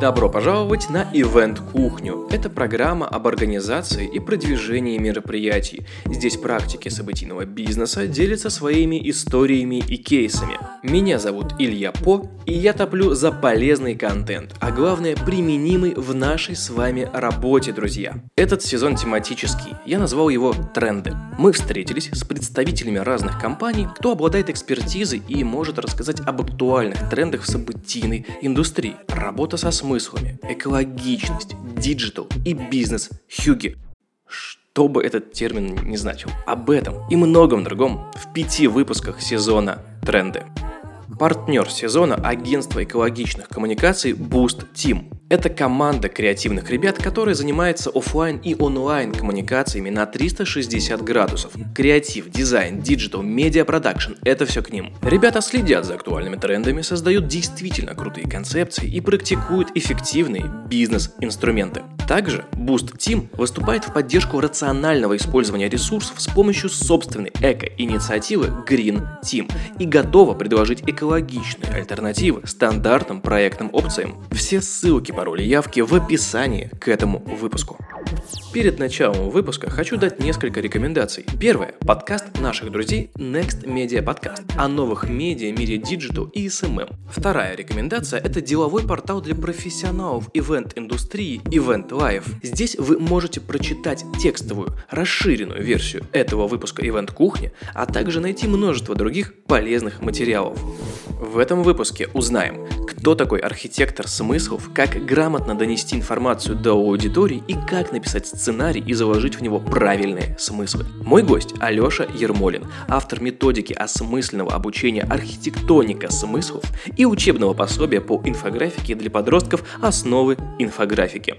Добро пожаловать на Event Кухню. Это программа об организации и продвижении мероприятий. Здесь практики событийного бизнеса делятся своими историями и кейсами. Меня зовут Илья По, и я топлю за полезный контент, а главное применимый в нашей с вами работе, друзья. Этот сезон тематический, я назвал его «Тренды». Мы встретились с представителями разных компаний, кто обладает экспертизой и может рассказать об актуальных трендах в событийной индустрии. Работа со смыслами, экологичность, digital и бизнес хюгге. Что бы этот термин не значил. Об этом и многом другом в пяти выпусках сезона «Тренды». Партнер сезона – агентство экологичных коммуникаций Boost Team – это команда креативных ребят, которые занимаются офлайн и онлайн коммуникациями на 360 градусов. Креатив, дизайн, digital, медиапродакшн – это все к ним. Ребята следят за актуальными трендами, создают действительно крутые концепции и практикуют эффективные бизнес-инструменты. Также Boost Team выступает в поддержку рационального использования ресурсов с помощью собственной эко-инициативы Green Team и готова предложить экологичные альтернативы стандартным проектным опциям. Все ссылки пароли явки в описании к этому выпуску. Перед началом выпуска хочу дать несколько рекомендаций. Первое – подкаст наших друзей Next Media Podcast о новых медиа, мире digital и SMM. Вторая рекомендация – это деловой портал для профессионалов event-индустрии Event Life. Здесь вы можете прочитать текстовую, расширенную версию этого выпуска Event Кухни, а также найти множество других полезных материалов. В этом выпуске узнаем, кто такой архитектор смыслов, как грамотно донести информацию до аудитории и как написать сценарий и заложить в него правильные смыслы. Мой гость Алеша Ермолин, автор методики осмысленного обучения архитектоника смыслов и учебного пособия по инфографике для подростков «Основы инфографики»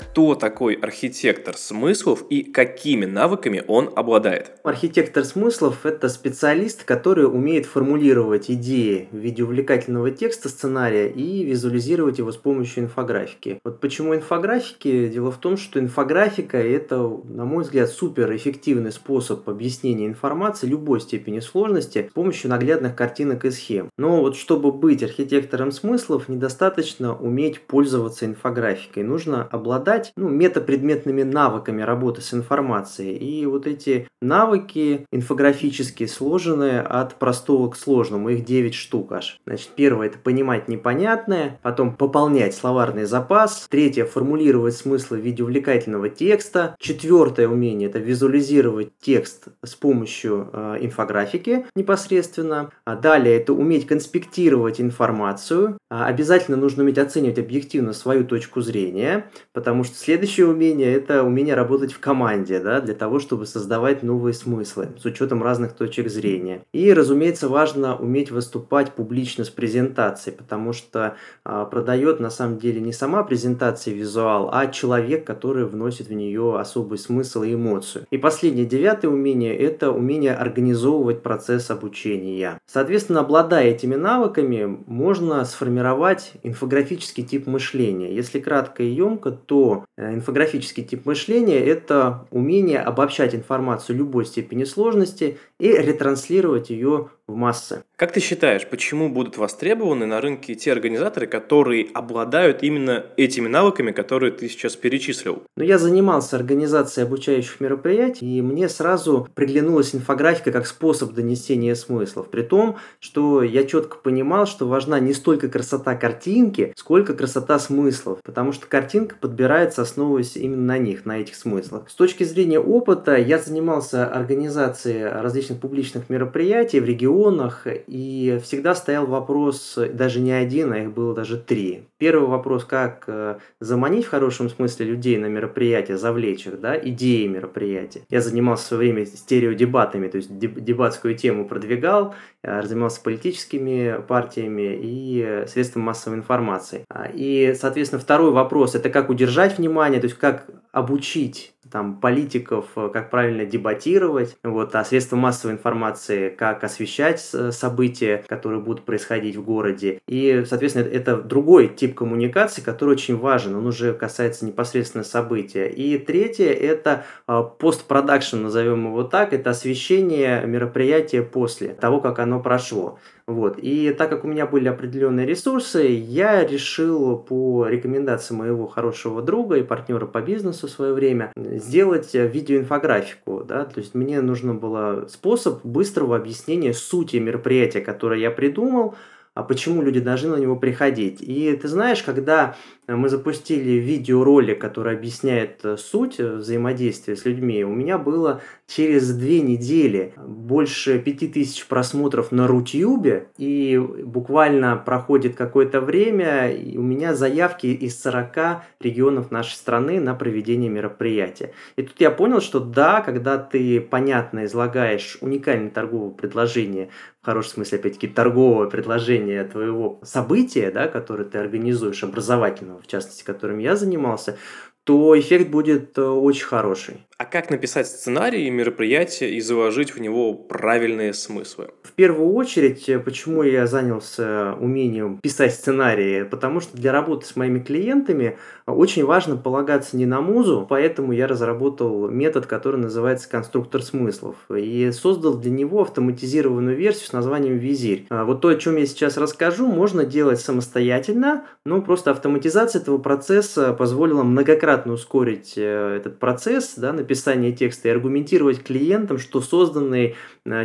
кто такой архитектор смыслов и какими навыками он обладает. Архитектор смыслов – это специалист, который умеет формулировать идеи в виде увлекательного текста сценария и визуализировать его с помощью инфографики. Вот почему инфографики? Дело в том, что инфографика – это, на мой взгляд, суперэффективный способ объяснения информации любой степени сложности с помощью наглядных картинок и схем. Но вот чтобы быть архитектором смыслов, недостаточно уметь пользоваться инфографикой. Нужно обладать обладать ну, метапредметными навыками работы с информацией. И вот эти навыки инфографические сложены от простого к сложному. Их 9 штук аж. Значит, первое это понимать непонятное, потом пополнять словарный запас, третье формулировать смыслы в виде увлекательного текста, четвертое умение это визуализировать текст с помощью э, инфографики непосредственно. А далее это уметь конспектировать информацию. А обязательно нужно уметь оценивать объективно свою точку зрения, потому Потому что следующее умение – это умение работать в команде, да, для того, чтобы создавать новые смыслы с учетом разных точек зрения. И, разумеется, важно уметь выступать публично с презентацией, потому что а, продает на самом деле не сама презентация визуал, а человек, который вносит в нее особый смысл и эмоцию. И последнее, девятое умение – это умение организовывать процесс обучения. Соответственно, обладая этими навыками, можно сформировать инфографический тип мышления. Если кратко и емко, то Э, инфографический тип мышления – это умение обобщать информацию любой степени сложности и ретранслировать ее в массы. Как ты считаешь, почему будут востребованы на рынке те организаторы, которые обладают именно этими навыками, которые ты сейчас перечислил? Ну, я занимался организацией обучающих мероприятий, и мне сразу приглянулась инфографика как способ донесения смыслов. При том, что я четко понимал, что важна не столько красота картинки, сколько красота смыслов, потому что картинка подбирается, основываясь именно на них, на этих смыслах. С точки зрения опыта, я занимался организацией различных публичных мероприятий в регионе, регионах, и всегда стоял вопрос, даже не один, а их было даже три. Первый вопрос, как э, заманить в хорошем смысле людей на мероприятие, завлечь их, да, идеи мероприятия. Я занимался в свое время стереодебатами, то есть дебатскую тему продвигал, э, занимался политическими партиями и средством массовой информации. А, и, соответственно, второй вопрос – это как удержать внимание, то есть как обучить там, политиков, как правильно дебатировать, вот, а средства массовой информации, как освещать события, которые будут происходить в городе. И, соответственно, это другой тип коммуникации, который очень важен, он уже касается непосредственно события. И третье – это постпродакшн, назовем его так, это освещение мероприятия после того, как оно прошло. Вот. И так как у меня были определенные ресурсы, я решил по рекомендации моего хорошего друга и партнера по бизнесу в свое время сделать видеоинфографику. Да? То есть мне нужно было способ быстрого объяснения сути мероприятия, которое я придумал, а почему люди должны на него приходить. И ты знаешь, когда мы запустили видеоролик, который объясняет э, суть э, взаимодействия с людьми, у меня было через две недели больше пяти тысяч просмотров на Рутюбе, и буквально проходит какое-то время, и у меня заявки из 40 регионов нашей страны на проведение мероприятия. И тут я понял, что да, когда ты понятно излагаешь уникальное торговое предложение, в хорошем смысле, опять-таки, торговое предложение твоего события, да, которое ты организуешь, образовательного, в частности, которым я занимался, то эффект будет э, очень хороший. А как написать сценарий мероприятия и заложить в него правильные смыслы? В первую очередь, э, почему я занялся умением писать сценарии? Потому что для работы с моими клиентами очень важно полагаться не на музу, поэтому я разработал метод, который называется конструктор смыслов. И создал для него автоматизированную версию с названием Визирь. А вот то, о чем я сейчас расскажу, можно делать самостоятельно, но просто автоматизация этого процесса позволила многократно ускорить э, этот процесс, да, написания текста и аргументировать клиентам, что созданный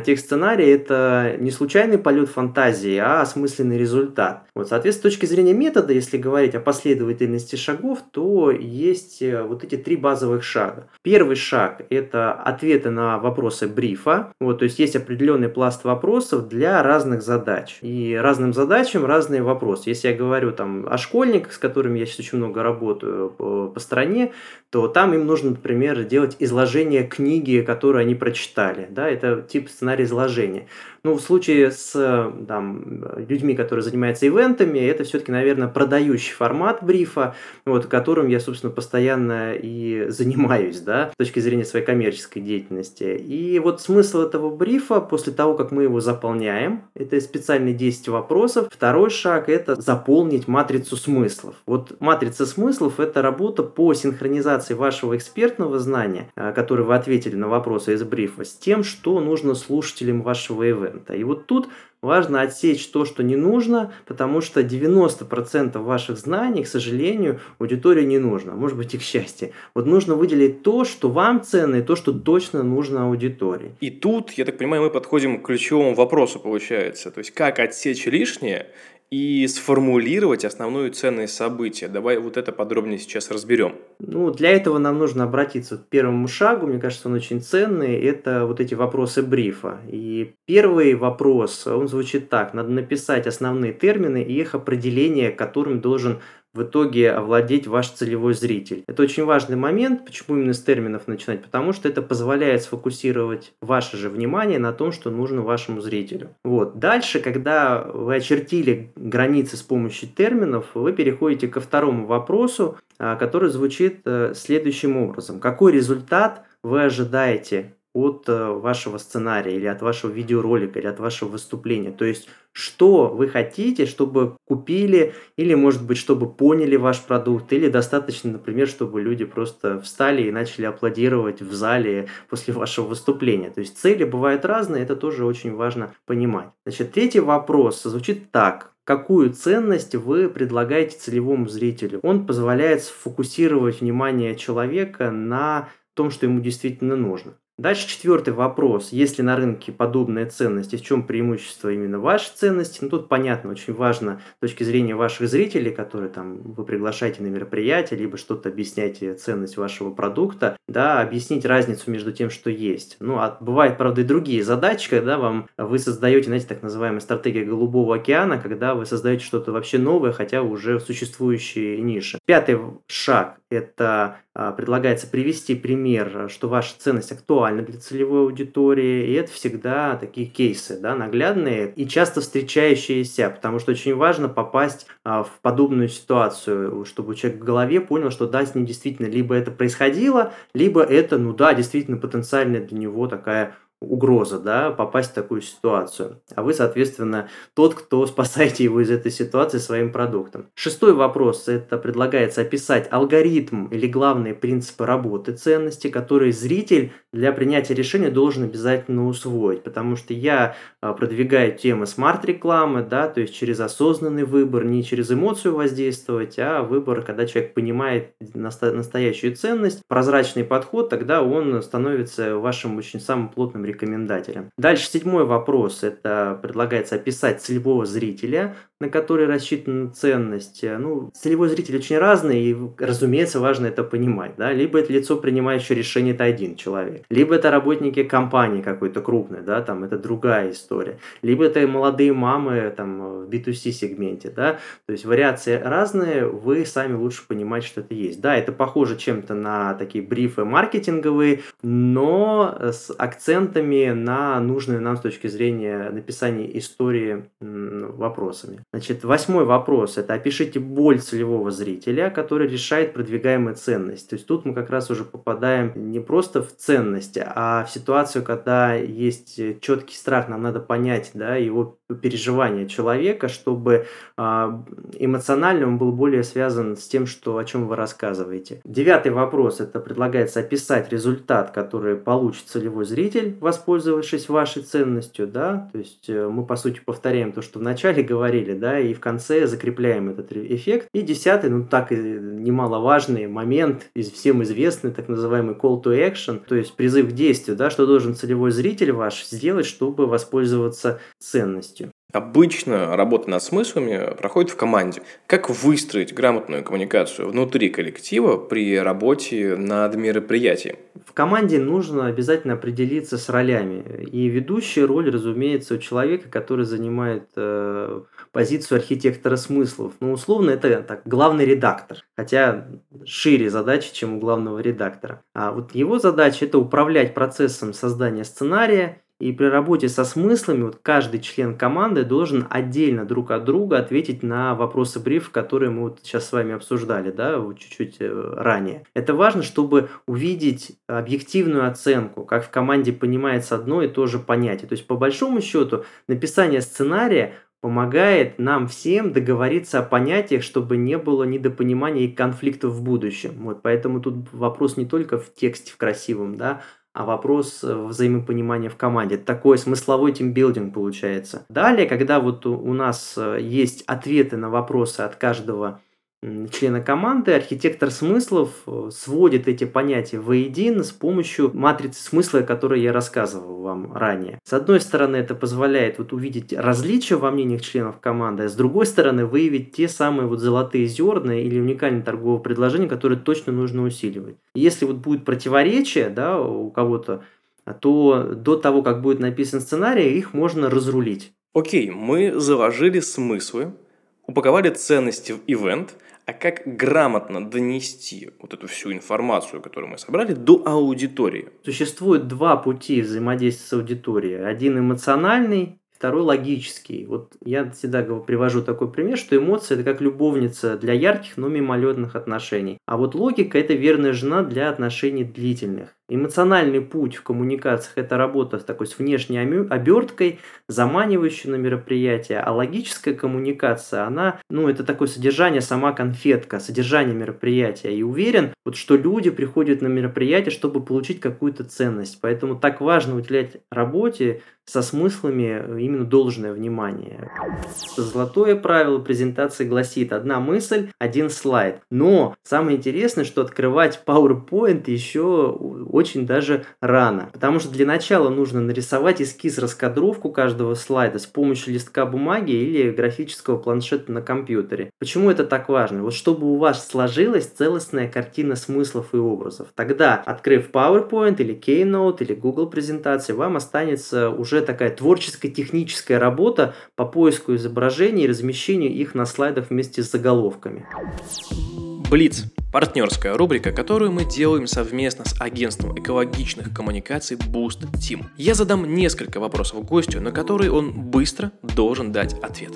текст сценария это не случайный полет фантазии, а осмысленный результат. Вот, соответственно, с точки зрения метода, если говорить о последовательности шагов, то есть э, вот эти три базовых шага. Первый шаг – это ответы на вопросы брифа. Вот, то есть есть определенный пласт вопросов для разных задач. И разным задачам разные вопросы. Если я говорю там о школьниках, с которыми я сейчас очень много работаю по, по стране, то там им нужно, например, делать изложение книги, которую они прочитали. Да, это тип сценария изложения. Ну, в случае с там, людьми, которые занимаются ивентами, это все-таки, наверное, продающий формат брифа, вот, которым я, собственно, постоянно и занимаюсь, да, с точки зрения своей коммерческой деятельности. И вот смысл этого брифа, после того, как мы его заполняем, это специальные 10 вопросов. Второй шаг – это заполнить матрицу смыслов. Вот матрица смыслов – это работа по синхронизации вашего экспертного знания, э, которое вы ответили на вопросы из брифа, с тем, что нужно слушателям вашего ивента контента. И вот тут важно отсечь то, что не нужно, потому что 90% ваших знаний, к сожалению, аудитории не нужно. Может быть и к счастью. Вот нужно выделить то, что вам ценно, и то, что точно нужно аудитории. И тут, я так понимаю, мы подходим к ключевому вопросу, получается. То есть, как отсечь лишнее и сформулировать основную ценность события. Давай вот это подробнее сейчас разберем. Ну, для этого нам нужно обратиться к первому шагу, мне кажется, он очень ценный, это вот эти вопросы брифа. И первый вопрос, он звучит так, надо написать основные термины и их определение, которым должен в итоге овладеть ваш целевой зритель. Это очень важный момент. Почему именно с терминов начинать? Потому что это позволяет сфокусировать ваше же внимание на том, что нужно вашему зрителю. Вот. Дальше, когда вы очертили границы с помощью терминов, вы переходите ко второму вопросу, а, который звучит э, следующим образом. Какой результат вы ожидаете от э, вашего сценария или от вашего видеоролика или от вашего выступления. То есть, что вы хотите, чтобы купили или, может быть, чтобы поняли ваш продукт, или достаточно, например, чтобы люди просто встали и начали аплодировать в зале после вашего выступления. То есть, цели бывают разные, это тоже очень важно понимать. Значит, третий вопрос звучит так. Какую ценность вы предлагаете целевому зрителю? Он позволяет сфокусировать внимание человека на том, что ему действительно нужно. Дальше четвертый вопрос. Есть ли на рынке подобная ценность и в чем преимущество именно вашей ценности? Ну, тут понятно, очень важно с точки зрения ваших зрителей, которые там вы приглашаете на мероприятие, либо что-то объясняете ценность вашего продукта, да, объяснить разницу между тем, что есть. Ну, а бывают, правда, и другие задачи, когда вам вы создаете, знаете, так называемая стратегия голубого океана, когда вы создаете что-то вообще новое, хотя уже существующие ниши. Пятый шаг – это а, предлагается привести пример, что ваша ценность актуальна актуальны для целевой аудитории, и это всегда такие кейсы, да, наглядные и часто встречающиеся, потому что очень важно попасть а, в подобную ситуацию, чтобы человек в голове понял, что да, с ним действительно либо это происходило, либо это, ну да, действительно потенциальная для него такая угроза, да, попасть в такую ситуацию. А вы, соответственно, тот, кто спасаете его из этой ситуации своим продуктом. Шестой вопрос. Это предлагается описать алгоритм или главные принципы работы ценности, которые зритель для принятия решения должен обязательно усвоить. Потому что я а, продвигаю темы смарт-рекламы, да, то есть через осознанный выбор, не через эмоцию воздействовать, а выбор, когда человек понимает настоящую ценность, прозрачный подход, тогда он становится вашим очень самым плотным рекомендателям. Дальше седьмой вопрос. Это предлагается описать целевого зрителя, на который рассчитана ценность. Ну, целевой зритель очень разный, и, разумеется, важно это понимать. Да? Либо это лицо, принимающее решение, это один человек. Либо это работники компании какой-то крупной, да, там это другая история. Либо это молодые мамы там, в B2C сегменте. Да? То есть вариации разные, вы сами лучше понимаете, что это есть. Да, это похоже чем-то на такие брифы маркетинговые, но с акцентом ответами на нужные нам с точки зрения написания истории вопросами. Значит, восьмой вопрос – это опишите боль целевого зрителя, который решает продвигаемые ценности. То есть тут мы как раз уже попадаем не просто в ценности, а в ситуацию, когда есть четкий страх, нам надо понять да, его переживания человека, чтобы а, эмоционально он был более связан с тем, что, о чем вы рассказываете. Девятый вопрос – это предлагается описать результат, который получит целевой зритель воспользовавшись вашей ценностью, да, то есть э, мы, по сути, повторяем то, что вначале говорили, да, и в конце закрепляем этот эффект. И десятый, ну, так и немаловажный момент, всем известный, так называемый call to action, то есть призыв к действию, да, что должен целевой зритель ваш сделать, чтобы воспользоваться ценностью. Обычно работа над смыслами проходит в команде. Как выстроить грамотную коммуникацию внутри коллектива при работе над мероприятием? В команде нужно обязательно определиться с ролями. И ведущая роль, разумеется, у человека, который занимает э, позицию архитектора смыслов. Ну, условно, это так, главный редактор. Хотя шире задачи, чем у главного редактора. А вот его задача – это управлять процессом создания сценария и при работе со смыслами вот каждый член команды должен отдельно друг от друга ответить на вопросы бриф, которые мы вот сейчас с вами обсуждали, да, вот чуть-чуть э, ранее. Это важно, чтобы увидеть объективную оценку, как в команде понимается одно и то же понятие. То есть, по большому счету, написание сценария помогает нам всем договориться о понятиях, чтобы не было недопонимания и конфликтов в будущем. Вот, поэтому тут вопрос не только в тексте в красивом, да, а вопрос э, взаимопонимания в команде. Такой смысловой тимбилдинг получается. Далее, когда вот у нас э, есть ответы на вопросы от каждого члена команды, архитектор смыслов э, сводит эти понятия воедино с помощью матрицы смысла, о которой я рассказывал вам ранее. С одной стороны, это позволяет вот увидеть различия во мнениях членов команды, а с другой стороны, выявить те самые вот золотые зерна или уникальные торговые предложения, которые точно нужно усиливать. Если вот будет противоречие да, у кого-то, то до того, как будет написан сценарий, их можно разрулить. Окей, мы заложили смыслы, упаковали ценности в ивент, а как грамотно донести вот эту всю информацию, которую мы собрали, до аудитории? Существует два пути взаимодействия с аудиторией. Один эмоциональный, второй логический. Вот я всегда привожу такой пример, что эмоции – это как любовница для ярких, но мимолетных отношений. А вот логика – это верная жена для отношений длительных. Эмоциональный путь в коммуникациях – это работа с такой с внешней оберткой, заманивающей на мероприятие, а логическая коммуникация, она, ну, это такое содержание, сама конфетка, содержание мероприятия. И уверен, вот, что люди приходят на мероприятие, чтобы получить какую-то ценность. Поэтому так важно уделять работе со смыслами именно должное внимание. Золотое правило презентации гласит одна мысль, один слайд. Но самое интересное, что открывать PowerPoint еще очень даже рано. Потому что для начала нужно нарисовать эскиз, раскадровку каждого слайда с помощью листка бумаги или графического планшета на компьютере. Почему это так важно? Вот чтобы у вас сложилась целостная картина смыслов и образов. Тогда, открыв PowerPoint или Keynote или Google презентации, вам останется уже такая творческая техническая работа по поиску изображений и размещению их на слайдах вместе с заголовками. Блиц – партнерская рубрика, которую мы делаем совместно с агентством экологичных коммуникаций Boost Team. Я задам несколько вопросов гостю, на которые он быстро должен дать ответ.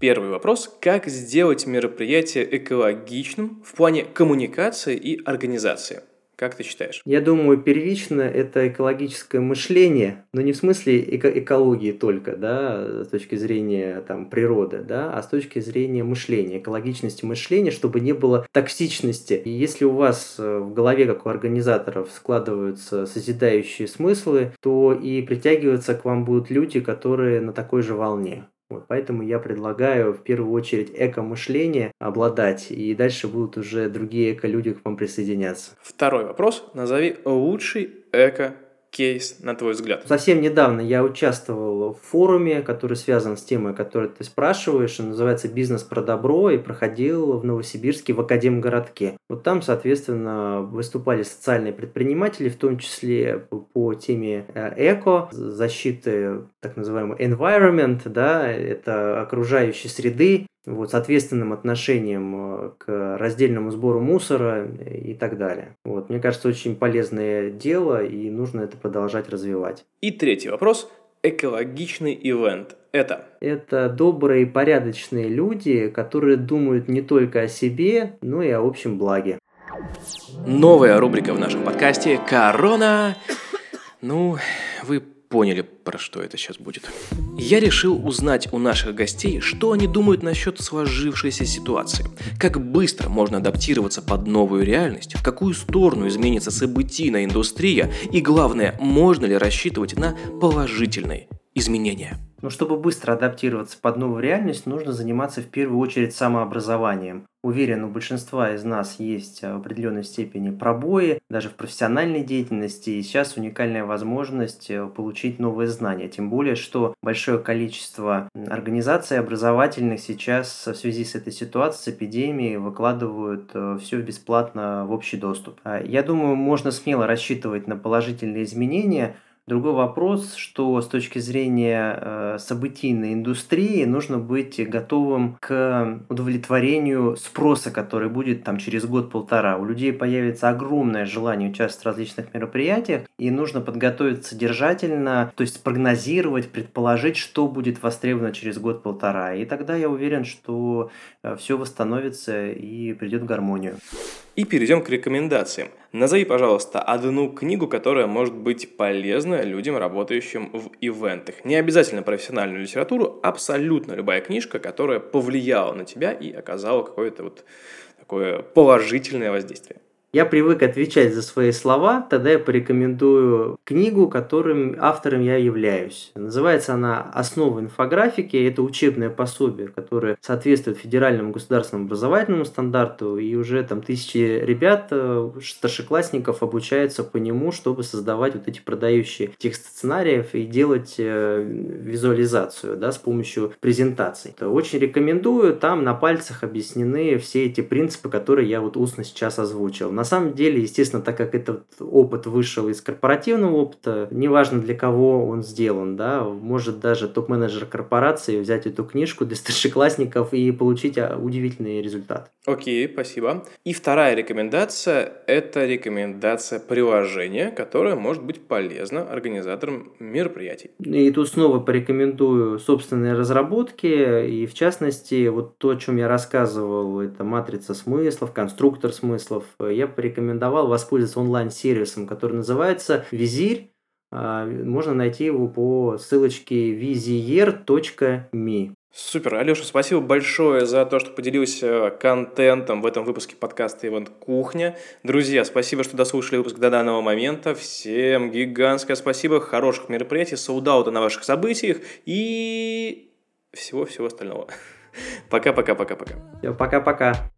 Первый вопрос – как сделать мероприятие экологичным в плане коммуникации и организации? Как ты считаешь? Я думаю, первично это экологическое мышление, но не в смысле эко- экологии только, да, с точки зрения там, природы, да, а с точки зрения мышления, экологичности мышления, чтобы не было токсичности. И если у вас э, в голове, как у организаторов, складываются созидающие смыслы, то и притягиваться к вам будут люди, которые на такой же волне. Вот, поэтому я предлагаю в первую очередь эко-мышление обладать, и дальше будут уже другие эко-люди к вам присоединяться. Второй вопрос. Назови лучший эко кейс, на твой взгляд? Совсем недавно я участвовал в форуме, который связан с темой, о которой ты спрашиваешь. Он называется «Бизнес про добро» и проходил в Новосибирске в Академгородке. Вот там, соответственно, выступали социальные предприниматели, в том числе по теме э, эко, защиты так называемого environment, да, это окружающей среды, вот, с ответственным отношением э, к раздельному сбору мусора и так далее. Вот, мне кажется, очень полезное дело, и нужно это продолжать развивать. И третий вопрос. Экологичный ивент – это? Это добрые, порядочные люди, которые думают не только о себе, но и о общем благе. Новая рубрика в нашем подкасте «Корона». Ну, вы поняли, про что это сейчас будет. Я решил узнать у наших гостей, что они думают насчет сложившейся ситуации. Как быстро можно адаптироваться под новую реальность, в какую сторону изменится событийная индустрия и главное, можно ли рассчитывать на положительные изменения. Но чтобы быстро адаптироваться под новую реальность, нужно заниматься в первую очередь самообразованием. Уверен, у большинства из нас есть в определенной степени пробои, даже в профессиональной деятельности, и сейчас уникальная возможность э, получить новые знания. Тем более, что большое количество организаций образовательных сейчас в связи с этой ситуацией, с эпидемией, выкладывают э, все бесплатно в общий доступ. А я думаю, можно смело рассчитывать на положительные изменения – Другой вопрос, что с точки зрения э, событийной индустрии нужно быть готовым к удовлетворению спроса, который будет там через год-полтора. У людей появится огромное желание участвовать в различных мероприятиях, и нужно подготовиться содержательно, то есть спрогнозировать, предположить, что будет востребовано через год-полтора. И тогда я уверен, что э, все восстановится и придет в гармонию. И перейдем к рекомендациям. Назови, пожалуйста, одну книгу, которая может быть полезна людям, работающим в ивентах. Не обязательно профессиональную литературу, абсолютно любая книжка, которая повлияла на тебя и оказала какое-то вот такое положительное воздействие. Я привык отвечать за свои слова, тогда я порекомендую книгу, которым автором я являюсь. Называется она «Основы инфографики». Это учебное пособие, которое соответствует федеральному государственному образовательному стандарту, и уже там тысячи ребят, э, старшеклассников обучаются по нему, чтобы создавать вот эти продающие тексты сценариев и делать э, визуализацию да, с помощью презентаций. Очень рекомендую, там на пальцах объяснены все эти принципы, которые я вот устно сейчас озвучил. На самом деле, естественно, так как этот опыт вышел из корпоративного опыта, неважно для кого он сделан, да, может даже топ-менеджер корпорации взять эту книжку для старшеклассников и получить а, удивительный результат. Окей, спасибо. И вторая рекомендация – это рекомендация приложения, которое может быть полезно организаторам мероприятий. И тут снова порекомендую собственные разработки, и в частности, вот то, о чем я рассказывал, это матрица смыслов, конструктор смыслов. Я порекомендовал воспользоваться онлайн-сервисом, который называется Визирь. А, можно найти его по ссылочке vizier.me. Супер, Алеша, спасибо большое за то, что поделился контентом в этом выпуске подкаста «Ивент Кухня». Друзья, спасибо, что дослушали выпуск до данного момента. Всем гигантское спасибо, хороших мероприятий, соудаута на ваших событиях и всего-всего остального. Пока-пока-пока-пока. Пока-пока.